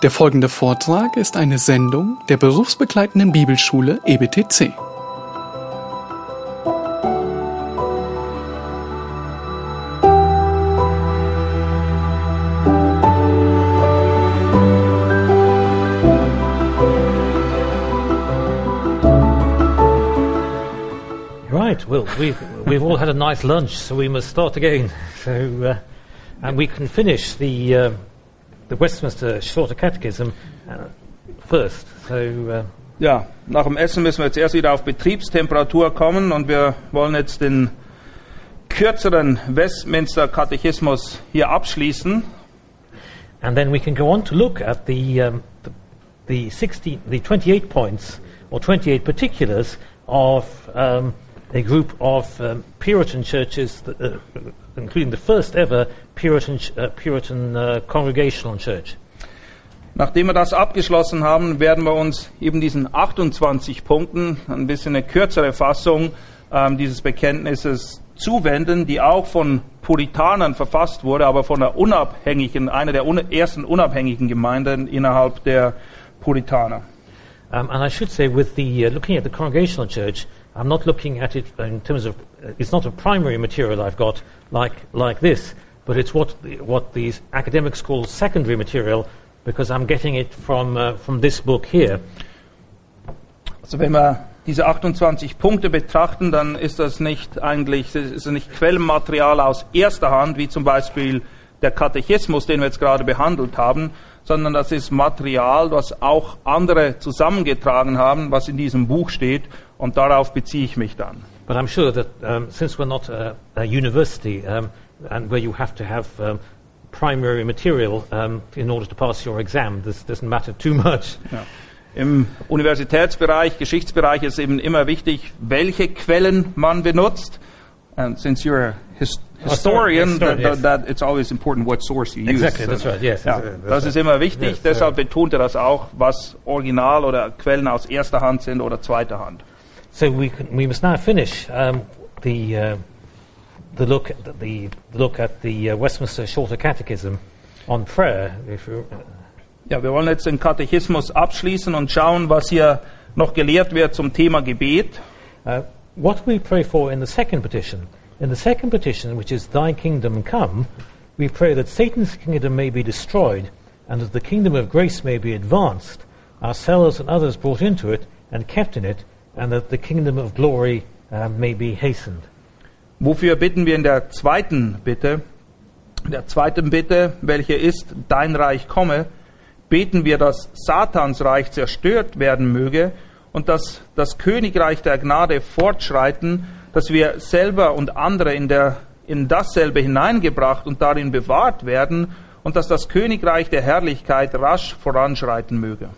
Der folgende Vortrag ist eine Sendung der berufsbegleitenden Bibelschule EBTC. Right. Well, we've we've all had a nice lunch, so we must start again. So, uh, and we can finish the uh, the Westminster Shorter Catechism uh, first. So, uh, Ja, nach dem Essen müssen wir jetzt erst wieder auf Betriebstemperatur kommen und wir wollen jetzt den kürzeren Westminster Katechismus hier abschließen. and then we can go on to look at the um, the, the 16, the 28 points or 28 particulars of um, a group of um, Puritan churches, that, uh, including the first ever Puritan uh, Puritan uh, Congregational Church. Nachdem wir das abgeschlossen haben, werden wir uns eben diesen 28 Punkten, ein bisschen eine kürzere Fassung ähm, dieses Bekenntnisses zuwenden, die auch von Puritanern verfasst wurde, aber von der unabhängigen, einer der un ersten unabhängigen Gemeinden innerhalb der Puritaner. Um, and I should say, with the uh, looking at the Congregational Church, I'm not looking at it in terms of uh, it's not a primary material I've got like like this, but it's what the, what these academics call secondary material because I'm getting it from uh, from this book here. Also wenn wir diese 28 Punkte betrachten, dann ist das nicht eigentlich, ist nicht Quellenmaterial aus erster Hand, wie zum Beispiel der Katechismus, den wir jetzt gerade behandelt haben, sondern das ist Material, was auch andere zusammengetragen haben, was in diesem Buch steht, und darauf beziehe ich mich dann. But I'm sure that um, since we're not a, a university um, and where you have to have um, primary material um, in order to pass your exam, this doesn't matter too much. Ja. Im Universitätsbereich, Geschichtsbereich ist eben immer wichtig, welche Quellen man benutzt. And since you're a his Oh, historian, sorry, that, yes. that, it's always important what source you use. Exactly, that's right, yes. Ja, That's das ist right. immer wichtig, Yes, deshalb betont er das auch, was Original oder Quellen aus erster Hand sind oder zweiter Hand. So we, can, we must now finish um, the, uh, the, look, at the, the look at the uh, Westminster Shorter Catechism on prayer. If you, Ja, wir wollen jetzt den Katechismus abschließen und schauen, was hier noch gelehrt wird zum Thema Gebet. uh, what we pray for in the second petition. In the second petition, which is Thy kingdom come, we pray that Satan's kingdom may be destroyed and that the kingdom of grace may be advanced, ourselves and others brought into it and kept in it, and that the kingdom of glory uh, may be hastened. Wofür bitten wir in der zweiten Bitte? In der zweiten Bitte, welche ist, dein Reich komme, beten wir, dass Satans Reich zerstört werden möge und dass das Königreich der Gnade fortschreiten, dass wir selber und andere in, der, in dasselbe hineingebracht und darin bewahrt werden und dass das Königreich der Herrlichkeit rasch voranschreiten möge.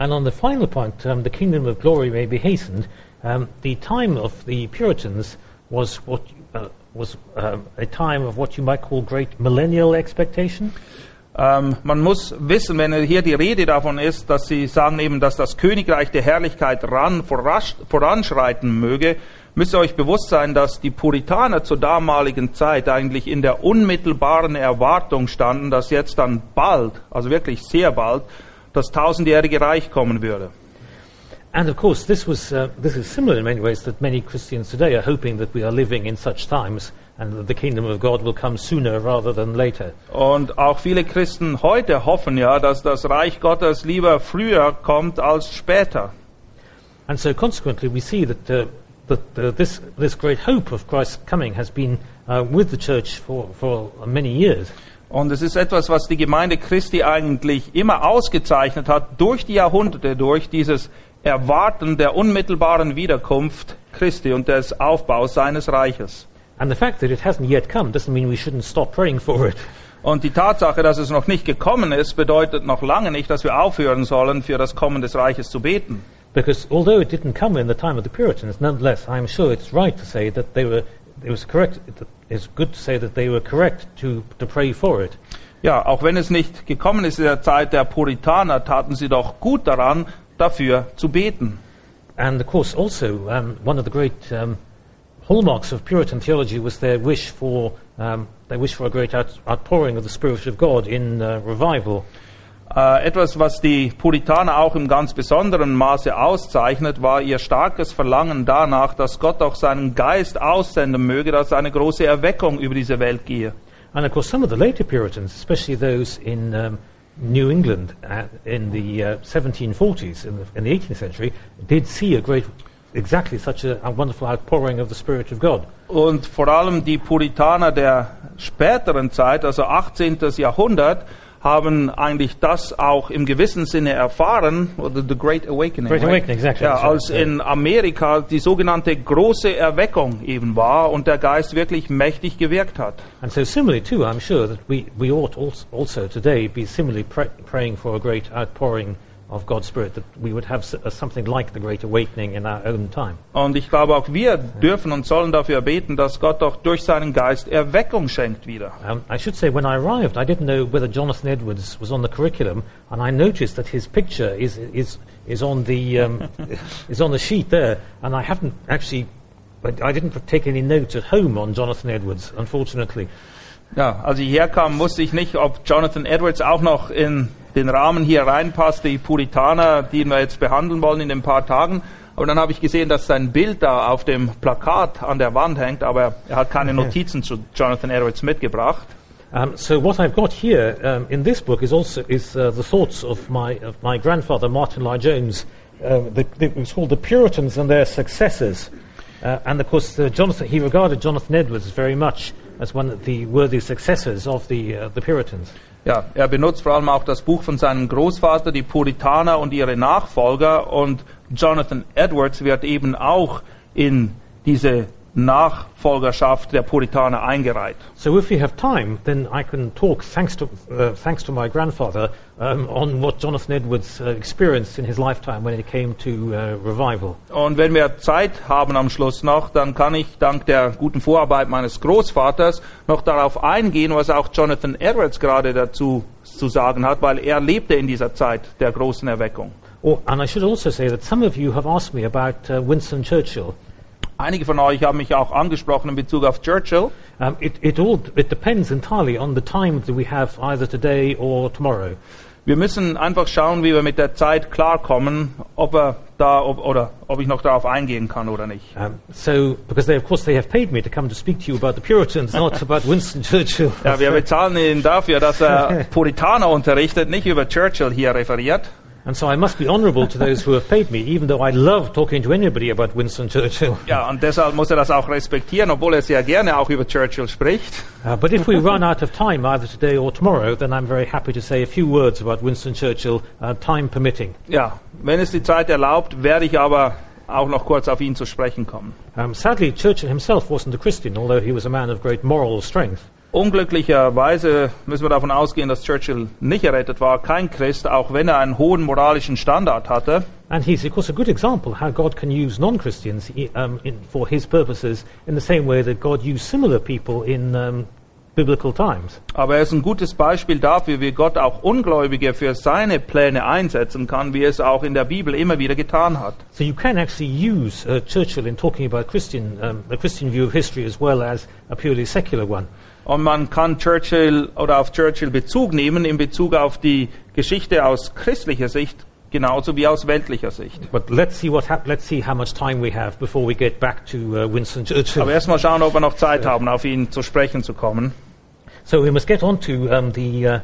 And on the final point, um, the kingdom of glory may be hastened. Um, the time of the Puritans was what uh, was um, a time of what you might call great millennial expectation. Ähm, man muss wissen, wenn hier die Rede davon ist, dass sie sagen eben, dass das Königreich der Herrlichkeit ran, vorasch, voranschreiten möge, müsst ihr euch bewusst sein, dass die Puritaner zur damaligen Zeit eigentlich in der unmittelbaren Erwartung standen, dass jetzt dann bald, also wirklich sehr bald, das tausendjährige Reich kommen würde. And of course, this was uh, this is similar in many ways that many Christians today are hoping that we are living in such times, and that the kingdom of God will come sooner rather than later. Und auch viele Christen heute hoffen ja, dass das Reich Gottes lieber früher kommt als später. And so, consequently, we see that uh, that uh, this this great hope of Christ's coming has been uh, with the church for for many years. Und es ist etwas, was die Gemeinde Christi eigentlich immer ausgezeichnet hat, durch die Jahrhunderte, durch dieses Erwarten der unmittelbaren Wiederkunft Christi und des Aufbaus seines Reiches. And the fact that it hasn't yet come doesn't mean we shouldn't stop praying for it. Und die Tatsache, dass es noch nicht gekommen ist, bedeutet noch lange nicht, dass wir aufhören sollen, für das Kommen des Reiches zu beten. Because although it didn't come in the time of the Puritans, nonetheless, I'm sure it's right to say that they were. It was correct. It's good to say that they were correct to, to pray for it. Ja, auch wenn es nicht gekommen ist in der Zeit der Puritaner, taten sie doch gut daran, dafür zu beten. And of course, also um, one of the great um, hallmarks of Puritan theology was their wish for um, their wish for a great out- outpouring of the Spirit of God in uh, revival. Äh, etwas, was die Puritaner auch im ganz besonderen Maße auszeichnet, war ihr starkes Verlangen danach, dass Gott auch seinen Geist aussenden möge, dass eine große Erweckung über diese Welt gehe. And of course, some of the later Puritans, especially those in um, New England uh, in the uh, 1740s, in the, in the 18th century, did see a great, exactly such a, a wonderful outpouring of the Spirit of God. Und vor allem die Puritaner der späteren Zeit, also 18. Jahrhundert, haben eigentlich das auch im gewissen Sinne erfahren, oder the Great Awakening. Great right? Awakening, exactly. Ja, als in Amerika die sogenannte große Erweckung eben war und der Geist wirklich mächtig gewirkt hat. And so, similarly, too, I'm sure that we, we ought also, also today be similarly pray, praying for a great outpouring of God's Spirit, that we would have uh, something like the Great Awakening in our own time. Und ich glaube, auch wir dürfen und sollen dafür beten, dass Gott auch durch seinen Geist Erweckung schenkt wieder. Um, I should say, when I arrived, I didn't know whether Jonathan Edwards was on the curriculum, and I noticed that his picture is, is, is, on, the, um, is on the sheet there, and I haven't actually, I didn't take any notes at home on Jonathan Edwards, unfortunately. Ja, als ich herkam, wusste ich nicht, ob Jonathan Edwards auch noch in den Rahmen hier reinpasst, die Puritaner, die wir jetzt behandeln wollen in den paar Tagen. Aber dann habe ich gesehen, dass sein Bild da auf dem Plakat an der Wand hängt, aber er hat keine Notizen zu Jonathan Edwards mitgebracht. Um, so what I've got here um, in this book is also is uh, the thoughts of my of my grandfather Martin Lloyd Jones. Um, the, the, it was called the Puritans and their successors, uh, and of course uh, Jonathan he regarded Jonathan Edwards very much as one of the worthy successors of the uh, the Puritans. Ja, er benutzt vor allem auch das Buch von seinem Großvater, die Puritaner und ihre Nachfolger. Und Jonathan Edwards wird eben auch in diese Nachfolgerschaft der Puritaner eingereiht. So if we have time, then I can talk thanks to uh, thanks to my grandfather um, on what Jonathan Edwards uh, experienced in his lifetime when it came to uh, revival. Und wenn wir Zeit haben am Schluss noch, dann kann ich dank der guten Vorarbeit meines Großvaters noch darauf eingehen, was auch Jonathan Edwards gerade dazu zu sagen hat, weil er lebte in dieser Zeit der großen Erweckung. Oh, and I should also say that some of you have asked me about uh, Winston Churchill. Einige von euch haben mich auch angesprochen in Bezug auf Churchill. Um, it, it all it depends entirely on the time that we have either today or tomorrow. Wir müssen einfach schauen, wie wir mit der Zeit klarkommen, ob er da ob, oder ob ich noch darauf eingehen kann oder nicht. Um, so, because they, of course, they have paid me to come to speak to you about the Puritans, not about Winston Churchill. Ja, wir bezahlen ihn dafür, dass er Puritaner unterrichtet, nicht über Churchill hier referiert. And so I must be honourable to those who have paid me, even though I love talking to anybody about Winston Churchill. Ja, und deshalb muss er das auch respektieren, obwohl er sehr gerne auch über Churchill spricht. Uh, but if we run out of time, either today or tomorrow, then I'm very happy to say a few words about Winston Churchill, uh, time permitting. Ja, wenn es die Zeit erlaubt, werde ich aber auch noch kurz auf ihn zu sprechen kommen. Um, sadly, Churchill himself wasn't a Christian, although he was a man of great moral strength. Unglücklicherweise müssen wir davon ausgehen, dass Churchill nicht errettet war, kein Christ, auch wenn er einen hohen moralischen Standard hatte. And he's, of course, a good example how God can use non Christians um, in, for his purposes in the same way that God used similar people in um, biblical times. Aber er ist ein gutes Beispiel dafür, wie Gott auch Ungläubige für seine Pläne einsetzen kann, wie er es auch in der Bibel immer wieder getan hat. So you can actually use uh, Churchill in talking about Christian, um, a Christian view of history as well as a purely secular one. Und man kann Churchill oder auf Churchill Bezug nehmen in Bezug auf die Geschichte aus christlicher Sicht genauso wie aus weltlicher Sicht. But let's see what hap- let's see how much time we have before we get back to uh, Winston Churchill. Aber erstmal schauen, ob wir noch Zeit haben, auf ihn zu sprechen zu kommen. So we must get on to um, the uh,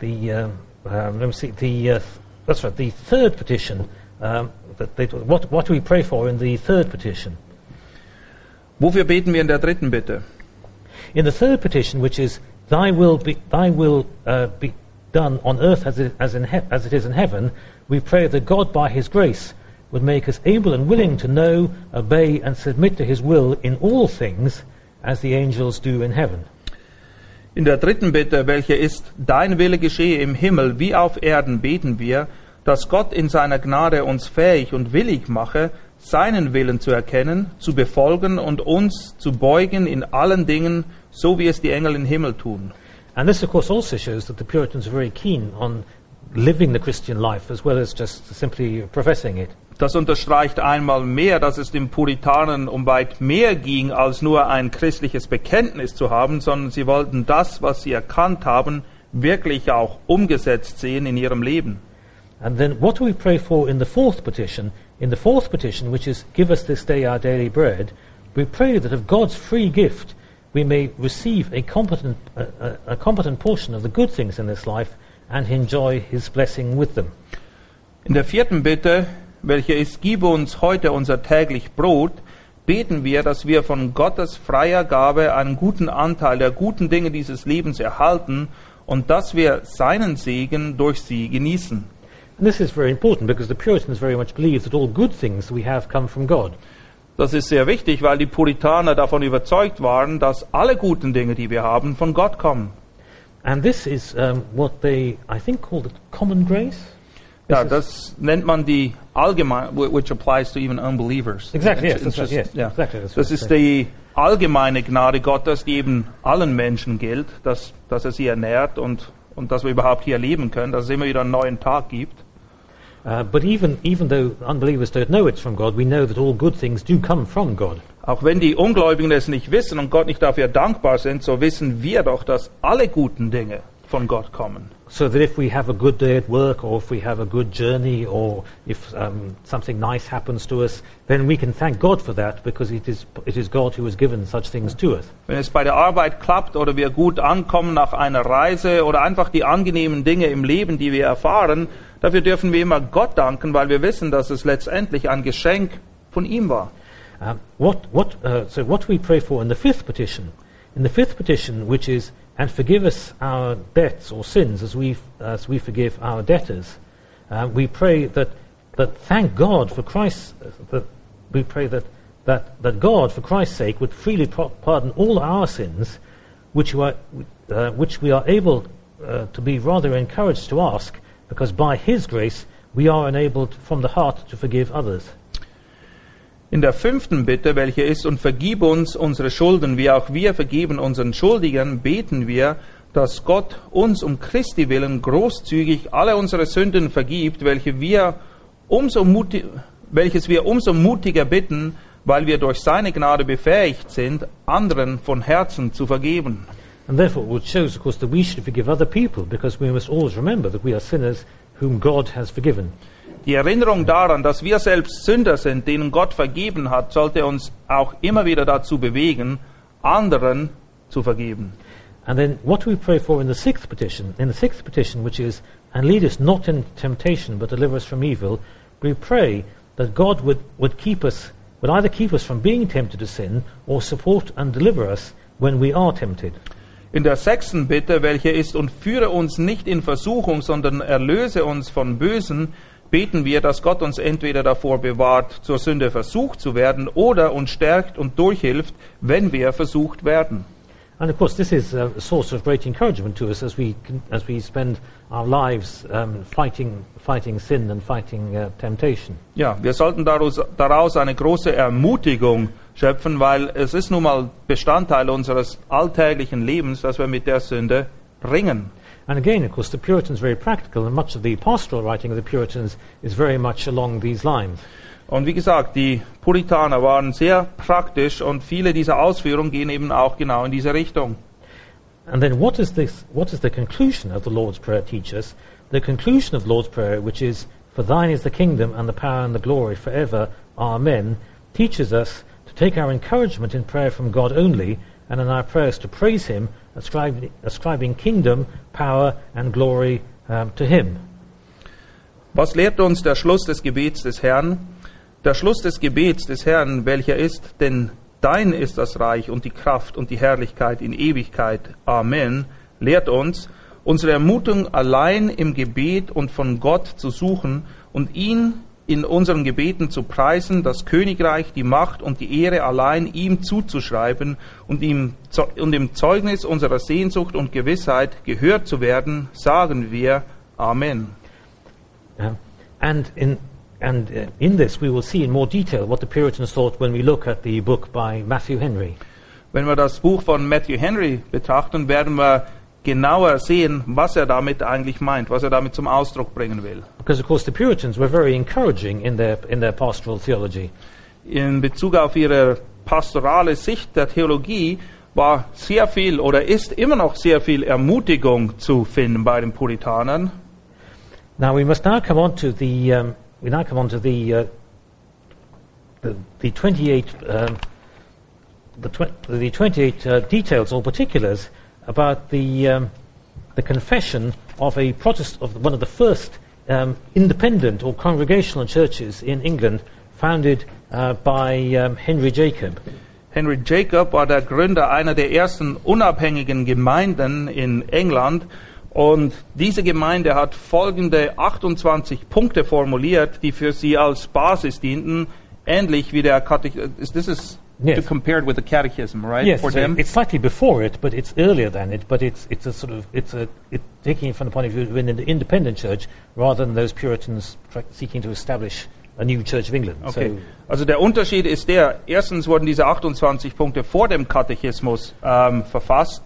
the um, um, let me see the uh, that's right the third petition. Um, that they, what what do we pray for in the third petition? Wofür beten wir in der dritten Bitte? In the third petition, which is Thy will be Thy will uh, be done on earth as it, as, he- as it is in heaven, we pray that God by His grace would make us able and willing to know, obey, and submit to His will in all things, as the angels do in heaven. In der dritten Bitte, welche ist, dein Wille geschehe im Himmel wie auf Erden, beten wir, dass Gott in seiner Gnade uns fähig und willig mache, seinen Willen zu erkennen, zu befolgen und uns zu beugen in allen Dingen, so wie es die Engel im Himmel tun. And this, of course, also shows that the Puritans are very keen on living the Christian life as well as just simply professing it. Das unterstreicht einmal mehr, dass es den Puritanen um weit mehr ging, als nur ein christliches Bekenntnis zu haben, sondern sie wollten das, was sie erkannt haben, wirklich auch umgesetzt sehen in ihrem Leben. And then what do we pray for in the fourth petition? In the fourth petition, which is, Give us this day our daily bread, we pray that of God's free gift we may receive a competent, a, a, competent portion of the good things in this life and enjoy His blessing with them. In der vierten Bitte, welche ist, gib uns heute unser täglich Brot, beten wir, dass wir von Gottes freier Gabe einen guten Anteil der guten Dinge dieses Lebens erhalten und dass wir seinen Segen durch sie genießen. And this is very important because the Puritans very much believed that all good things we have come from God. Das ist sehr wichtig, weil die Puritaner davon überzeugt waren, dass alle guten Dinge, die wir haben, von Gott kommen. And this is um, what they, I think, called common grace. Ja, This is- das nennt man die allgemein, wh- which applies to even unbelievers. Exactly, yes, It's that's right, just- yes, ja. exactly, that's Das right, ist die allgemeine Gnade Gottes, die eben allen Menschen gilt, dass, dass er sie ernährt und, und dass wir überhaupt hier leben können, dass es immer wieder einen neuen Tag gibt. Uh, but even, even though unbelievers don't know it's from God, we know that all good things do come from God. Auch wenn die Ungläubigen es nicht wissen und Gott nicht dafür dankbar sind, so wissen wir doch, dass alle guten Dinge von Gott kommen. So that if we have a good day at work, or if we have a good journey, or if um, something nice happens to us, then we can thank God for that because it is, it is God who has given such things to us. Wenn es bei der Arbeit klappt oder wir gut ankommen nach einer Reise oder einfach die angenehmen Dinge im Leben, die wir erfahren, dafür dürfen wir immer Gott danken, weil wir wissen, dass es letztendlich ein Geschenk von ihm war. Um, what, what, uh, so what we pray for in the fifth petition? In the fifth petition, which is, and forgive us our debts or sins as we, as we forgive our debtors, uh, we pray that, that thank God for Christ's, that we pray that, that, that God, for Christ's sake, would freely pa- pardon all our sins, which, are, uh, which we are able uh, to be rather encouraged to ask, because by His grace we are enabled from the heart to forgive others. In der fünften Bitte, welche ist, und vergib uns unsere Schulden, wie auch wir vergeben unseren Schuldigern, beten wir, dass Gott uns um Christi willen großzügig alle unsere Sünden vergibt, welche wir umso muti welches wir umso mutiger bitten, weil wir durch seine Gnade befähigt sind, anderen von Herzen zu vergeben. And therefore, it shows, of course, that we should forgive other people because we must always remember that we are sinners whom God has forgiven. Die Erinnerung daran, dass wir selbst Sünder sind, denen Gott vergeben hat, sollte uns auch immer wieder dazu bewegen, anderen zu vergeben. And then, what do we pray for in the sixth petition? In the sixth petition, which is, and lead us not into temptation, but deliver us from evil, we pray that God would, would keep us, would either keep us from being tempted to sin or support and deliver us when we are tempted. In der sechsten Bitte, welche ist, und führe uns nicht in Versuchung, sondern erlöse uns von Bösen, beten wir, dass Gott uns entweder davor bewahrt, zur Sünde versucht zu werden, oder uns stärkt und durchhilft, wenn wir versucht werden. And of course, this is a source of great encouragement to us as we, as we spend our lives um, fighting, fighting sin and fighting uh, temptation. Ja, wir sollten daraus, daraus eine große Ermutigung schöpfen, weil es ist nun mal Bestandteil unseres alltäglichen Lebens, dass wir mit der Sünde ringen. And again, of course, the Puritans very practical, and much of the pastoral writing of the Puritans is very much along these lines. Und wie gesagt, die Puritaner waren sehr praktisch und viele dieser Ausführungen gehen eben auch genau in diese Richtung. And then, what is this? What does the conclusion of the Lord's Prayer teach us? The conclusion of the Lord's Prayer, which is, "For Thine is the kingdom and the power and the glory forever, Amen," teaches us take our encouragement in prayer from God only, and in our prayers to praise Him, ascribing, ascribing kingdom, power, and glory um, to Him. Was lehrt uns der Schluss des Gebets des Herrn? Der Schluss des Gebets des Herrn, welcher ist, denn dein ist das Reich und die Kraft und die Herrlichkeit in Ewigkeit. Amen. Lehrt uns, unsere Ermutung allein im Gebet und von Gott zu suchen und ihn in unseren Gebeten zu preisen, das Königreich, die Macht und die Ehre allein ihm zuzuschreiben und ihm und im Zeugnis unserer Sehnsucht und Gewissheit gehört zu werden, sagen wir Amen. And in and uh, in this, we will see in more detail what the Puritans thought when we look at the book by Matthew Henry. Wenn wir das Buch von Matthew Henry betrachten, werden wir genauer sehen, was er damit eigentlich meint, was er damit zum Ausdruck bringen will. Because, of course, the Puritans were very encouraging in their, in their pastoral theology. In Bezug auf ihre pastorale Sicht der Theologie war sehr viel oder ist immer noch sehr viel Ermutigung zu finden bei den Puritanern. Now we must now come on to the um, we now come on to the uh, the, the 28 um, the, tw- the 28 uh, details or particulars about the um, the confession of a Protest of one of the first um, independent or congregational churches in England, founded uh, by um, Henry Jacob. Henry Jacob war der Gründer einer der ersten unabhängigen Gemeinden in England und diese Gemeinde hat folgende 28 Punkte formuliert, die für sie als Basis dienten, ähnlich wie der Katechismus. Yes. to compared with the catechism, right? Yes, For so them. it's slightly before it, but it's earlier than it. But it's it's a sort of it's a it, taking it from the point of view of an independent church rather than those Puritans seeking to establish a new Church of England. Okay. So Also der Unterschied ist der, erstens wurden diese 28 Punkte vor dem Katechismus ähm, verfasst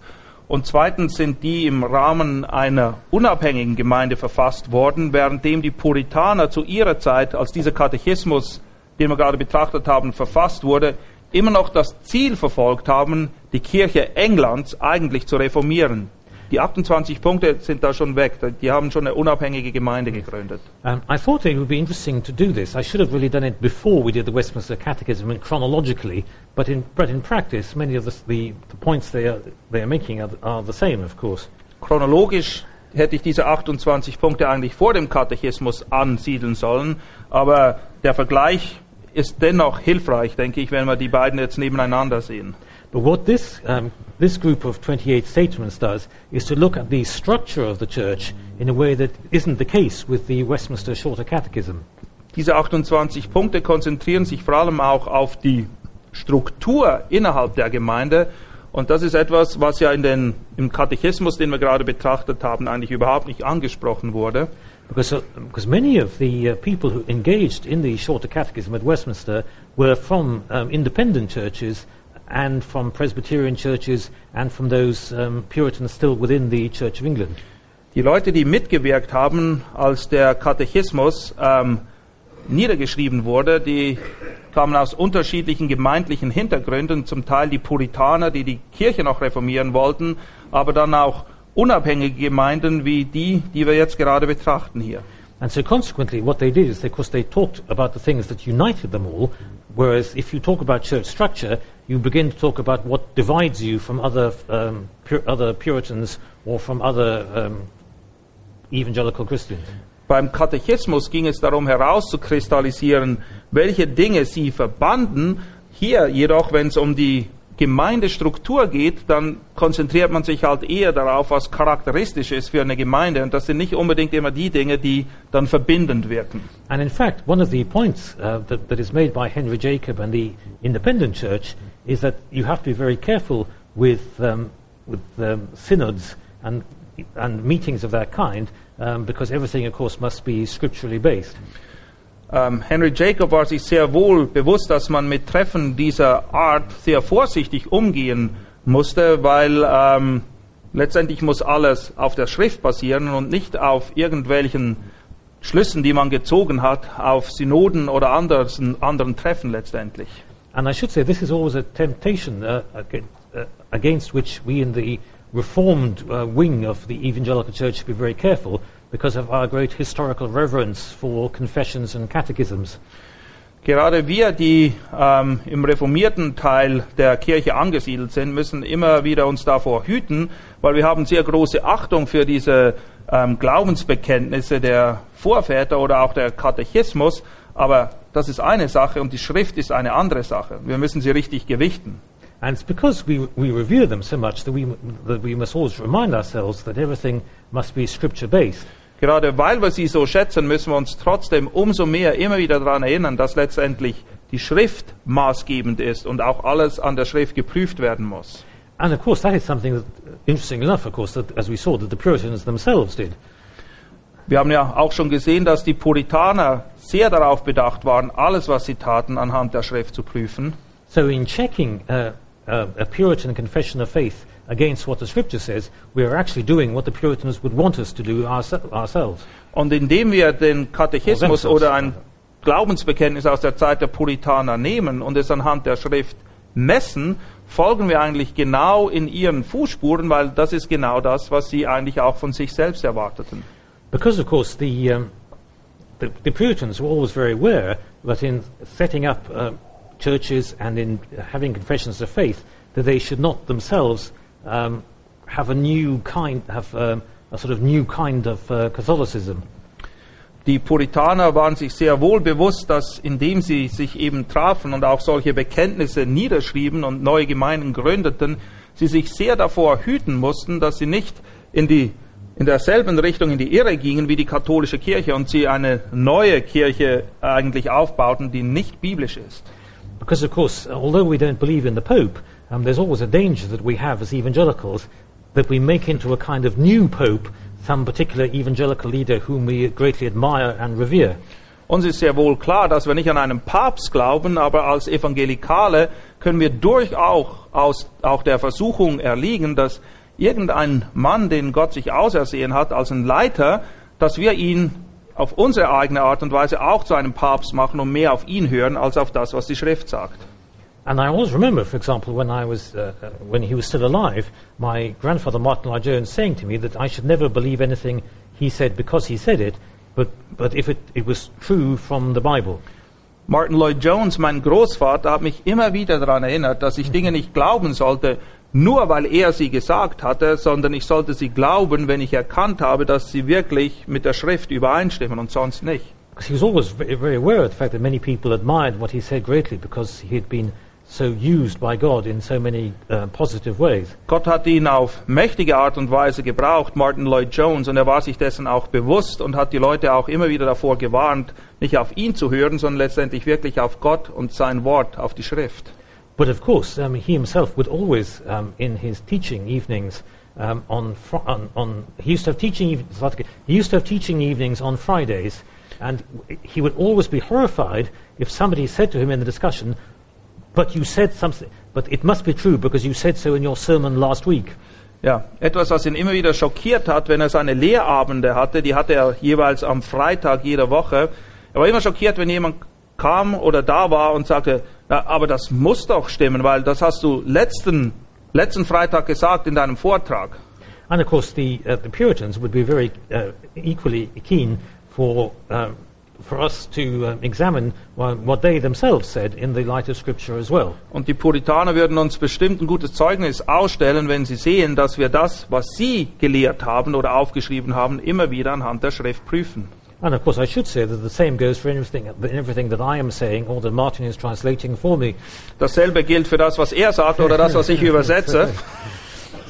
und zweitens sind die im Rahmen einer unabhängigen Gemeinde verfasst worden, währenddem die Puritaner zu ihrer Zeit, als dieser Katechismus, den wir gerade betrachtet haben, verfasst wurde, immer noch das Ziel verfolgt haben, die Kirche Englands eigentlich zu reformieren. Die 28 Punkte sind da schon weg. Die haben schon eine unabhängige Gemeinde gegründet. um, I thought it would be interesting to do this. I should have really done it before we did the Westminster Catechism and chronologically, but in but in practice, many of the the, the points they are they are making are, are the same, of course. chronologisch hätte ich diese 28 Punkte eigentlich vor dem Katechismus ansiedeln sollen, aber der Vergleich ist dennoch hilfreich, denke ich, wenn wir die beiden jetzt nebeneinander sehen. But what this, um, this group of 28 statements does is to look at the structure of the church in a way that isn't the case with the Westminster Shorter Catechism. Diese 28 Punkte konzentrieren sich vor allem auch auf die Struktur innerhalb der Gemeinde und das ist etwas, was ja in den, im Katechismus, den wir gerade betrachtet haben, eigentlich überhaupt nicht angesprochen wurde. Because, uh, because many of the uh, people who engaged in the Shorter Catechism at Westminster were from um, independent churches and from Presbyterian churches and from those um, Puritans still within the Church of England. Die Leute, die mitgewirkt haben, als der Katechismus ähm, niedergeschrieben wurde, die kamen aus unterschiedlichen gemeindlichen Hintergründen, zum Teil die Puritaner, die die Kirche noch reformieren wollten, aber dann auch unabhängige Gemeinden wie die, die wir jetzt gerade betrachten hier. And so consequently, what they did is, of course, they talked about the things that united them all, whereas if you talk about church structure, you begin to talk about what divides you from other, um, pur- other Puritans or from other um, evangelical Christians. Beim Katechismus ging es darum herauszukristallisieren, welche Dinge sie verbanden. Hier jedoch, wenn es um die Gemeindestruktur geht, dann konzentriert man sich halt eher darauf, was charakteristisch ist für eine Gemeinde. Und das sind nicht unbedingt immer die Dinge, die dann verbindend wirken. And in fact, one of the points uh, that, that is made by Henry Jacob and the independent church is that you have to be very careful with, um, with um, synods and, and meetings of that kind um, because everything, of course, must be scripturally based. Ähm, Henry Jacob war sich sehr wohl bewusst, dass man mit Treffen dieser Art sehr vorsichtig umgehen musste, weil ähm, letztendlich muss alles auf der Schrift basieren und nicht auf irgendwelchen Schlüssen, die man gezogen hat, auf Synoden oder anders, anderen Treffen letztendlich. And I should say, this is always a temptation uh, uh, against which we in the Reformed uh, wing of the evangelical church should be very careful because of our great historical reverence for confessions and catechisms. Gerade wir, die ähm, im reformierten Teil der Kirche angesiedelt sind, müssen immer wieder uns davor hüten, weil wir haben sehr große Achtung für diese ähm, Glaubensbekenntnisse der Vorväter oder auch der Katechismus, aber das ist eine Sache und die Schrift ist eine andere Sache. Wir müssen sie richtig gewichten. And it's because we, we revere them so much that we, that we must always remind ourselves that everything must be scripture based. Gerade weil wir sie so schätzen, müssen wir uns trotzdem umso mehr immer wieder daran erinnern, dass letztendlich die Schrift maßgebend ist und auch alles an der Schrift geprüft werden muss. And of course, that is something that, interesting enough, of course, that, as we saw, that the Puritans themselves did. Wir haben ja auch schon gesehen, dass die Puritaner sehr darauf bedacht waren, alles, was sie taten, anhand der Schrift zu prüfen. So, in checking uh, uh, a Puritan confession of faith against what the Scripture says, we are actually doing what the Puritans would want us to do ourse- ourselves. Und indem wir den Katechismus oder ein Glaubensbekenntnis aus der Zeit der Puritaner nehmen und es anhand der Schrift messen, folgen wir eigentlich genau in ihren Fußspuren, weil das ist genau das, was sie eigentlich auch von sich selbst erwarteten. Because, of course, the, um, the, the Puritans were always very aware that in setting up uh, churches and in having confessions of faith, that they should not themselves um, have a new kind, have um, a sort of new kind of uh, Catholicism. Die Puritaner waren sich sehr wohl bewusst, dass indem sie sich eben trafen und auch solche Bekenntnisse niederschrieben und neue Gemeinden gründeten, sie sich sehr davor hüten mussten, dass sie nicht in die in derselben Richtung in die Irre gingen wie die katholische Kirche und sie eine neue Kirche eigentlich aufbauten, die nicht biblisch ist. Because, of course, although we don't believe in the Pope, um, there's always a danger that we have as evangelicals that we make into a kind of new Pope some particular evangelical leader whom we greatly admire and revere. Uns ist sehr wohl klar, dass wir nicht an einen Papst glauben, aber als Evangelikale können wir durchaus auch der Versuchung erliegen, dass irgendein Mann, den Gott sich ausersehen hat als ein Leiter, dass wir ihn auf unsere eigene Art und Weise auch zu einem Papst machen und mehr auf ihn hören als auf das, was die Schrift sagt. And I always remember, for example, when I was uh, uh, when he was still alive, my grandfather Martin Lloyd Jones saying to me that I should never believe anything he said because he said it, but but if it, it was true from the Bible. Martin Lloyd Jones, mein Großvater, hat mich immer wieder daran erinnert, dass ich Dinge nicht glauben sollte, nur weil er sie gesagt hatte, sondern ich sollte sie glauben, wenn ich erkannt habe, dass sie wirklich mit der Schrift übereinstimmen und sonst nicht. Because he was always very, very aware of the fact that many people admired what he said greatly because he had been so used by God in so many uh, positive ways. Gott hat ihn auf mächtige Art und Weise gebraucht, Martin Lloyd Jones, und er war sich dessen auch bewusst und hat die Leute auch immer wieder davor gewarnt, nicht auf ihn zu hören, sondern letztendlich wirklich auf Gott und sein Wort, auf die Schrift. But of course, um, he himself would always, um, in his teaching evenings, um, on, fr- on, on he used to have teaching. He used to have teaching evenings on Fridays, and he would always be horrified if somebody said to him in the discussion, "But you said something. But it must be true because you said so in your sermon last week." Ja, etwas, was ihn immer wieder schockiert hat, wenn er seine Lehrabende hatte, die hatte er jeweils am Freitag jeder Woche. Er war immer schockiert, wenn jemand kam oder da war und sagte, na, aber das muss doch stimmen, weil das hast du letzten, letzten Freitag gesagt in deinem Vortrag. And of course, the, uh, the Puritans would be very uh, equally keen for, um, for us to examine wha- what they themselves said in the light of Scripture as well. Und die Puritaner würden uns bestimmt ein gutes Zeugnis ausstellen, wenn sie sehen, dass wir das, was sie gelehrt haben oder aufgeschrieben haben, immer wieder anhand der Schrift prüfen. And of course, I should say that the same goes for everything, everything that I am saying or that Martin is translating for me. Dasselbe gilt für das, was er sagt oder das, was ich übersetze.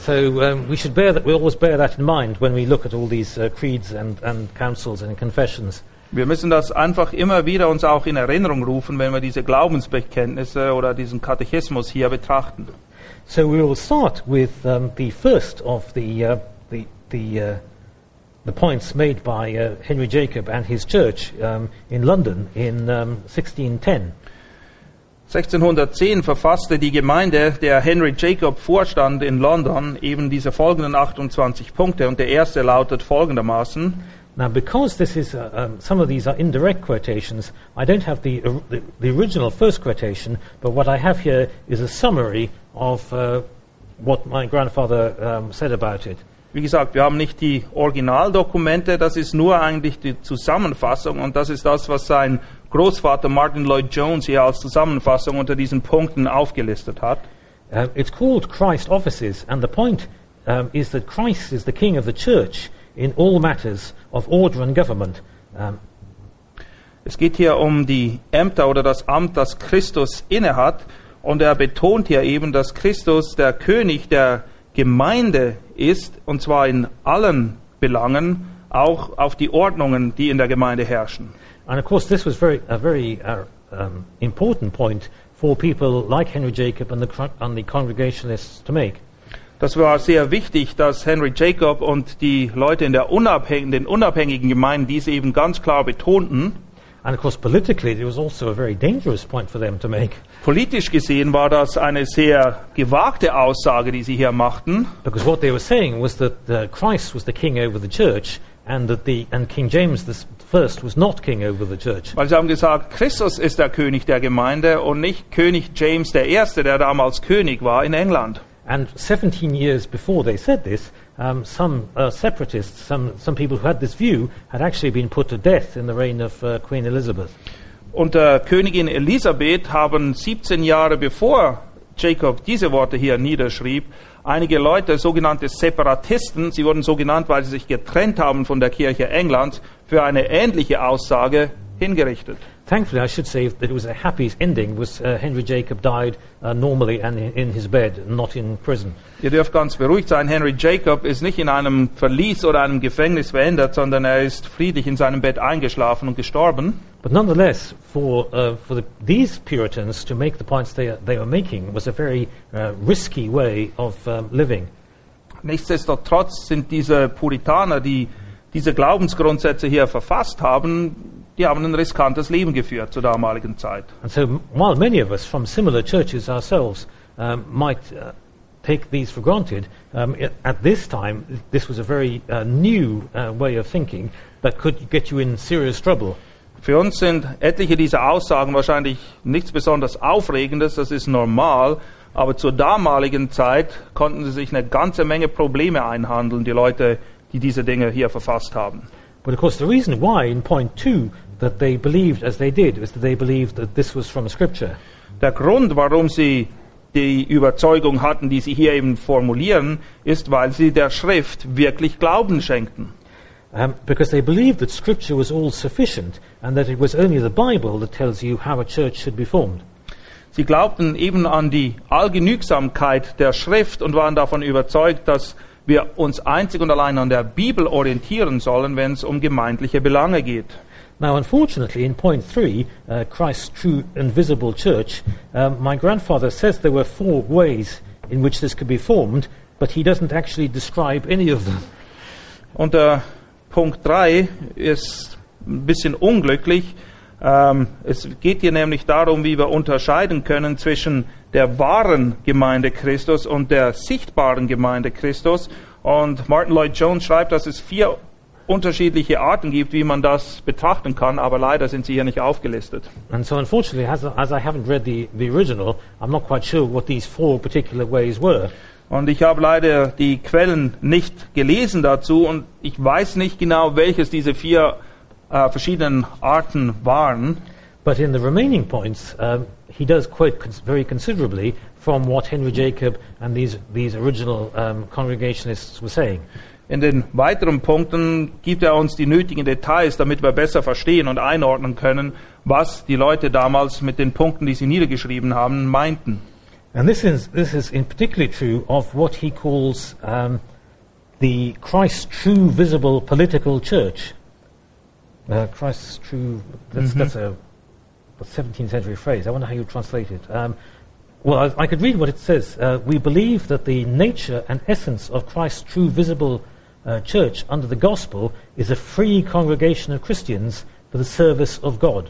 So um, we should bear that, we always bear that in mind when we look at all these uh, creeds and, and councils and confessions. Wir müssen das einfach immer wieder uns auch in Erinnerung rufen, wenn wir diese Glaubensbekenntnisse oder diesen Katechismus hier betrachten. So we will start with um, the first of the, uh, the, the, uh, the points made by uh, Henry Jacob and his church um, in London in um, 1610. 1610 verfasste die Gemeinde, der Henry Jacob vorstand in London, eben diese folgenden 28 Punkte und der erste lautet folgendermaßen. Now, because this is uh, um, some of these are indirect quotations, I don't have the, or- the the original first quotation, but what I have here is a summary of uh, what my grandfather um, said about it. Wie gesagt, wir haben nicht die Originaldokumente, das ist nur eigentlich die Zusammenfassung und das ist das, was sein Großvater Martin Lloyd Jones hier als Zusammenfassung unter diesen Punkten aufgelistet hat. Uh, it's called Christ offices, and the point um, is that Christ is the King of the Church in all matters of order and government. Um, Es geht hier um die Ämter oder das Amt, das Christus innehat. Und er betont hier eben, dass Christus der König der Gemeinde ist, und zwar in allen Belangen, auch auf die Ordnungen, die in der Gemeinde herrschen. and of course, this was very, a very uh, um, important point for people like Henry Jacob and the, and the Congregationalists to make. Das war sehr wichtig, dass Henry Jacob und die Leute in der unabhängigen, den unabhängigen Gemeinden dies eben ganz klar betonten. And of course, politically, it was also a very dangerous point for them to make Politisch gesehen war das eine sehr gewagte Aussage, die sie hier machten. because what they were saying was that uh, Christ was the king over the church and that the and King James the first was not king over the church. Weil sie haben gesagt, Christus ist der König der Gemeinde und nicht König James I., der damals König war in England. And 17 years before they said this, um, some uh, separatists, some, some people who had this view, had actually been put to death in the reign of uh, Queen Elizabeth. Unter Königin Elisabeth haben 17 Jahre bevor Jacob diese Worte hier niederschrieb, einige Leute, sogenannte Separatisten, sie wurden so genannt, weil sie sich getrennt haben von der Kirche Englands, für eine ähnliche Aussage hingerichtet. Thankfully, I should say that it was a happy ending, was uh, Henry Jacob died uh, normally and in, his bed, not in prison. Ihr dürft ganz beruhigt sein, Henry Jacob ist nicht in einem Verlies oder einem Gefängnis verändert, sondern er ist friedlich in seinem Bett eingeschlafen und gestorben. But nonetheless, for, uh, for the, these Puritans to make the points they, they were making was a very uh, risky way of um, living. Nichtsdestotrotz sind diese Puritaner, die diese Glaubensgrundsätze hier verfasst haben, die haben ein riskantes Leben geführt zur damaligen Zeit. And so, while many of us from similar churches ourselves um, might uh, take these for granted, um, at this time, this was a very uh, new uh, way of thinking that could get you in serious trouble. Für uns sind etliche dieser Aussagen wahrscheinlich nichts besonders Aufregendes, das ist normal, aber zur damaligen Zeit konnten sie sich eine ganze Menge Probleme einhandeln, die Leute, die diese Dinge hier verfasst haben. But of course, the reason why, in point two, that they believed as they did is that they believed that this was from Scripture. Der Grund, warum sie die Überzeugung hatten, die sie hier eben formulieren, ist, weil sie der Schrift wirklich Glauben schenkten. Um, because they believed that Scripture was all sufficient and that it was only the Bible that tells you how a church should be formed. Sie glaubten eben an die Allgenügsamkeit der Schrift und waren davon überzeugt, dass wir uns einzig und allein an der Bibel orientieren sollen, wenn es um gemeindliche Belange geht. Now, unfortunately, in point three, uh, Christ's true and visible church, um, my grandfather says there were four ways in which this could be formed, but he doesn't actually describe any of them. Unter Punkt 3 ist ein bisschen unglücklich. Ähm, es geht hier nämlich darum, wie wir unterscheiden können zwischen der wahren Gemeinde Christus und der sichtbaren Gemeinde Christus. Und Martin Lloyd Jones schreibt, dass es vier unterschiedliche Arten gibt, wie man das betrachten kann, aber leider sind sie hier nicht aufgelistet. And so, unfortunately, as, as I haven't read the, the original, I'm not quite sure what these four particular ways were. Und ich habe leider die Quellen nicht gelesen dazu und ich weiß nicht genau, welches diese vier äh, verschiedenen Arten waren. But in the remaining points, um, he does quote cons- very considerably from what Henry Jacob and these, these original um, Congregationists were saying. In den weiteren Punkten gibt er uns die nötigen Details, damit wir besser verstehen und einordnen können, was die Leute damals mit den Punkten, die sie niedergeschrieben haben, meinten. And this is, this is in particularly true of what he calls um, the Christ's true visible political church. Uh, Christ's true, that's, that's a, a 17th century phrase. I wonder how you translate it. Um, well, I, I could read what it says. Uh, we believe that the nature and essence of Christ's true visible uh, church under the gospel is a free congregation of Christians for the service of God.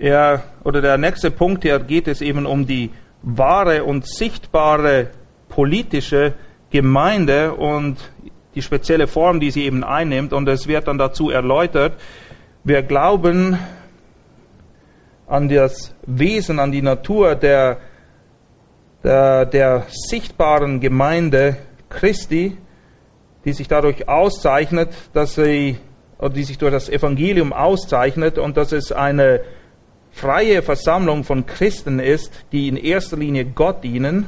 Er, oder der nächste Punkt, hier geht es eben um die wahre und sichtbare politische Gemeinde und die spezielle Form, die sie eben einnimmt. Und es wird dann dazu erläutert, wir glauben an das Wesen, an die Natur der, der, der sichtbaren Gemeinde Christi, die sich dadurch auszeichnet, dass sie, oder die sich durch das Evangelium auszeichnet und dass es eine freie Versammlung von Christen ist, die in erster Linie Gott dienen.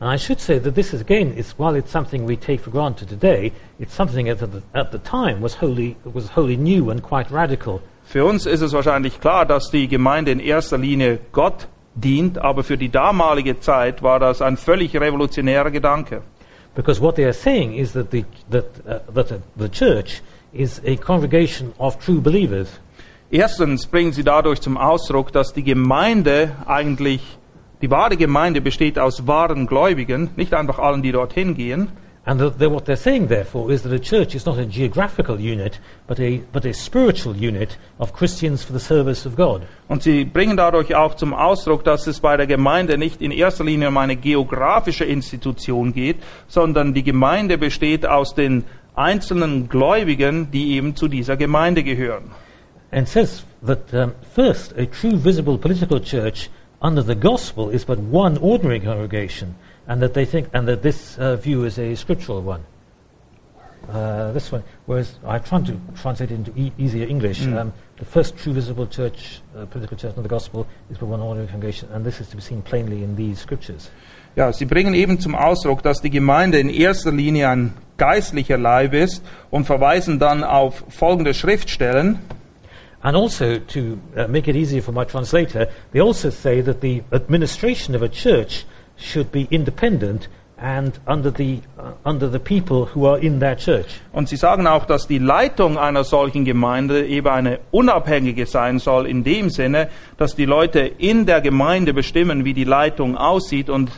And I should say that this is again, it's, while it's something we take for granted today, it's something that at the, at the time was wholly, was wholly new and quite radical. Für uns ist es wahrscheinlich klar, dass die Gemeinde in erster Linie Gott dient, aber für die damalige Zeit war das ein völlig revolutionärer Gedanke. Because what they are saying is that the, that, uh, that the church is a congregation of true believers. Erstens bringen sie dadurch zum Ausdruck, dass die Gemeinde eigentlich, die wahre Gemeinde besteht aus wahren Gläubigen, nicht einfach allen, die dorthin gehen. And that they, what they're saying, therefore, is that a church is not a geographical unit, but a, but a spiritual unit of Christians for the service of God. Und sie bringen dadurch auch zum Ausdruck, dass es bei der Gemeinde nicht in erster Linie um eine geografische Institution geht, sondern die Gemeinde besteht aus den einzelnen Gläubigen, die eben zu dieser Gemeinde gehören. And says that um, first, a true visible political church under the gospel is but one ordinary congregation, and that they think, and that this uh, view is a scriptural one. Uh, this one, whereas I tried to translate it into e- easier English. Um, the first true visible church, uh, political church under the gospel, is but one ordinary congregation, and this is to be seen plainly in these scriptures. Ja, sie bringen eben zum Ausdruck, dass die Gemeinde in erster Linie ein geistlicher Leib ist und verweisen dann auf folgende Schriftstellen. And also, to uh, make it easier for my translator, they also say that the administration of a church should be independent and under the, uh, under the people who are in that church. Und sie sagen auch, dass die Leitung einer solchen Gemeinde eben eine unabhängige sein soll, in dem Sinne, dass die Leute in der Gemeinde bestimmen, wie die Leitung aussieht und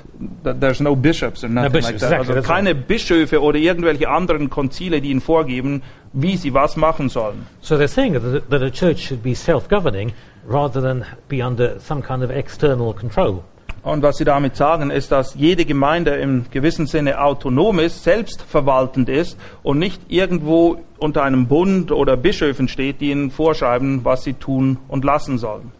that there's no bishops or nothing bishops, like that. exactly, Also keine Bischöfe oder irgendwelche anderen Konzile, die ihnen vorgeben, wie sie was machen sollen. So they're saying that, that a church should be self-governing rather than be under some kind of external control. Und was sie damit sagen, ist, dass jede Gemeinde im gewissen Sinne autonom ist, selbstverwaltend ist und nicht irgendwo unter einem Bund oder Bischöfen steht, die ihnen vorschreiben, was sie tun und lassen sollen.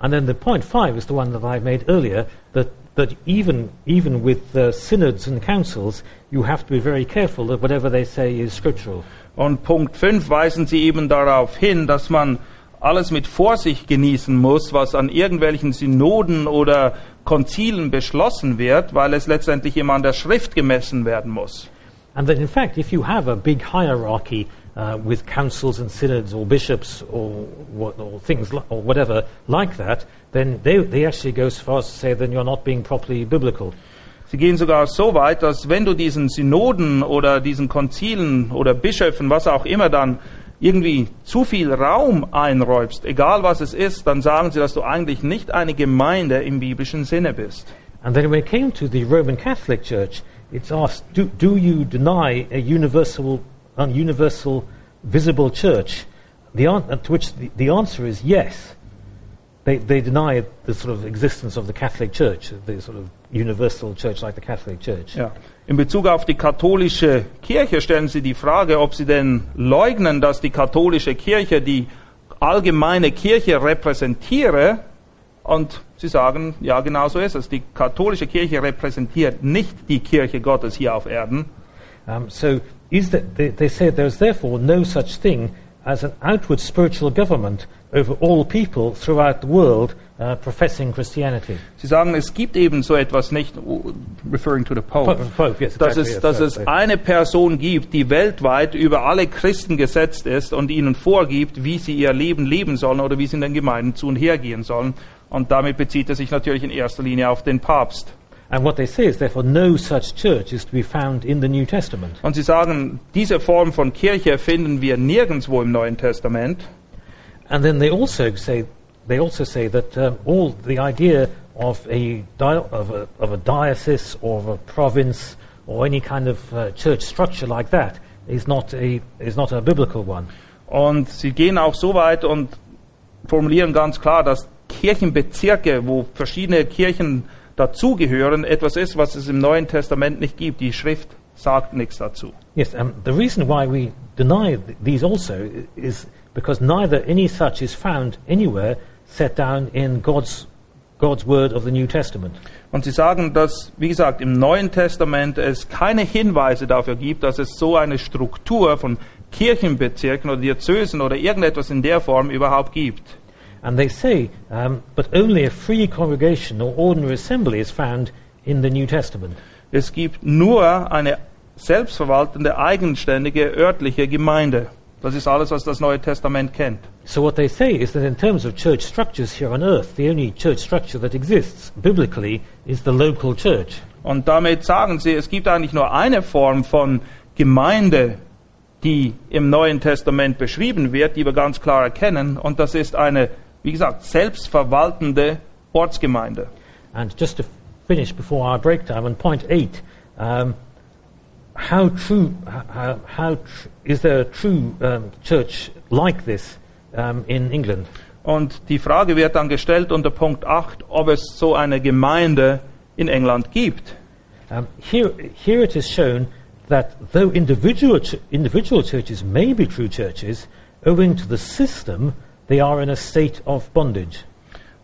And then the point five is the one that I made earlier, that, that even, even with uh, synods and councils, you have to be very careful that whatever they say is scriptural. Und Punkt 5 weisen sie eben darauf hin, dass man alles mit Vorsicht genießen muss, was an irgendwelchen Synoden oder Konzilen beschlossen wird, weil es letztendlich immer an der Schrift gemessen werden muss. And that in fact, if you have a big hierarchy uh, with councils and synods or bishops or, or things or whatever like that, then they, they actually go so far as to say then you're not being properly biblical. Sie gehen sogar so weit, dass wenn du diesen Synoden oder diesen Konzilen oder Bischöfen, was auch immer dann irgendwie zu viel Raum einräubst, egal was es ist, dann sagen sie, dass du eigentlich nicht eine Gemeinde im biblischen Sinne bist. And then when it came to the Roman Catholic Church, it's asked, do, do you deny a universal, a universal visible church? The to which the, the answer is yes. They, they deny the sort of existence of the Catholic Church, the sort of universal church like the Catholic Church. Ja. In Bezug auf die katholische Kirche stellen Sie die Frage, ob Sie denn leugnen, dass die katholische Kirche die allgemeine Kirche repräsentiere. Und Sie sagen, ja, genau so ist es. Die katholische Kirche repräsentiert nicht die Kirche Gottes hier auf Erden. Um, so is that, they, they say there is therefore no such thing as an outward spiritual government over all people throughout the world uh, professing Christianity. Sie sagen, es gibt eben so etwas nicht, referring to the Pope, Pope, Pope, yes, dass, exactly, es, yes, dass sorry, es eine Person gibt, die weltweit über alle Christen gesetzt ist und ihnen vorgibt, wie sie ihr Leben leben sollen oder wie sie in den Gemeinden zu und her gehen sollen. Und damit bezieht er sich natürlich in erster Linie auf den Papst. And what they say is, therefore, no such church is to be found in the New Testament. Und sie sagen, diese Form von Kirche finden wir nirgendwo im Neuen Testament. And then they also say, they also say that um, all the idea of a, di- of, a, of a diocese or of a province or any kind of uh, church structure like that is not a, is not a biblical one. Und sie gehen auch so weit und formulieren ganz klar, dass Kirchenbezirke, wo verschiedene Kirchen dazugehören, etwas ist, was es im Neuen Testament nicht gibt. Die Schrift sagt nichts dazu. Yes, um, the reason why we deny these also is because neither any such is found anywhere set down in God's, God's word of the New Testament. Und sie sagen, dass, wie gesagt, im Neuen Testament es keine Hinweise dafür gibt, dass es so eine Struktur von Kirchenbezirken oder Diözesen oder irgendetwas in der Form überhaupt gibt. And they say, um, but only a free congregation or ordinary assembly is found in the New Testament. Es gibt nur eine selbstverwaltende, eigenständige, örtliche Gemeinde. Das ist alles, was das Neue Testament kennt. So what they say is that in terms of church structures here on earth, the only church structure that exists biblically is the local church. Und damit sagen sie, es gibt eigentlich nur eine Form von Gemeinde, die im Neuen Testament beschrieben wird, die wir ganz klar erkennen, und das ist eine, wie gesagt, selbstverwaltende Ortsgemeinde. And just to finish before our break time, on point eight, um, how true, how, how tr- is there a true um, church like this um, in England? Und die Frage wird dann gestellt unter Punkt 8, ob es so eine Gemeinde in England gibt. Um, here, here it is shown that though individual, individual churches may be true churches, owing to the system, they are in a state of bondage.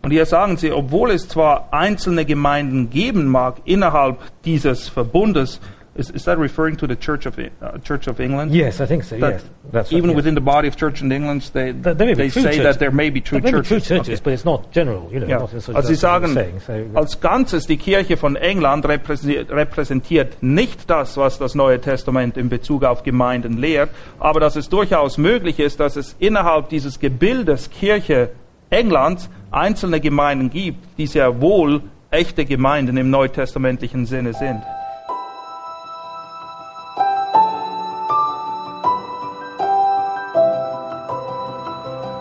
Und hier sagen sie, obwohl es zwar einzelne Gemeinden geben mag innerhalb dieses Verbundes, is, is that referring to the Church of, uh, Church of England? Yes, I think so. That yes, that's right, even yes. within the body of Church in England, they, Th- they true say churches. that there may be true churches. true churches, Okay. but it's not general. You know, Ja. not Also sie sagen, saying. So, als Ganzes die Kirche von England repräsentiert nicht das, was das Neue Testament in Bezug auf Gemeinden lehrt, aber dass es durchaus möglich ist, dass es innerhalb dieses Gebildes Kirche Englands einzelne Gemeinden gibt, die sehr wohl echte Gemeinden im neutestamentlichen Sinne sind.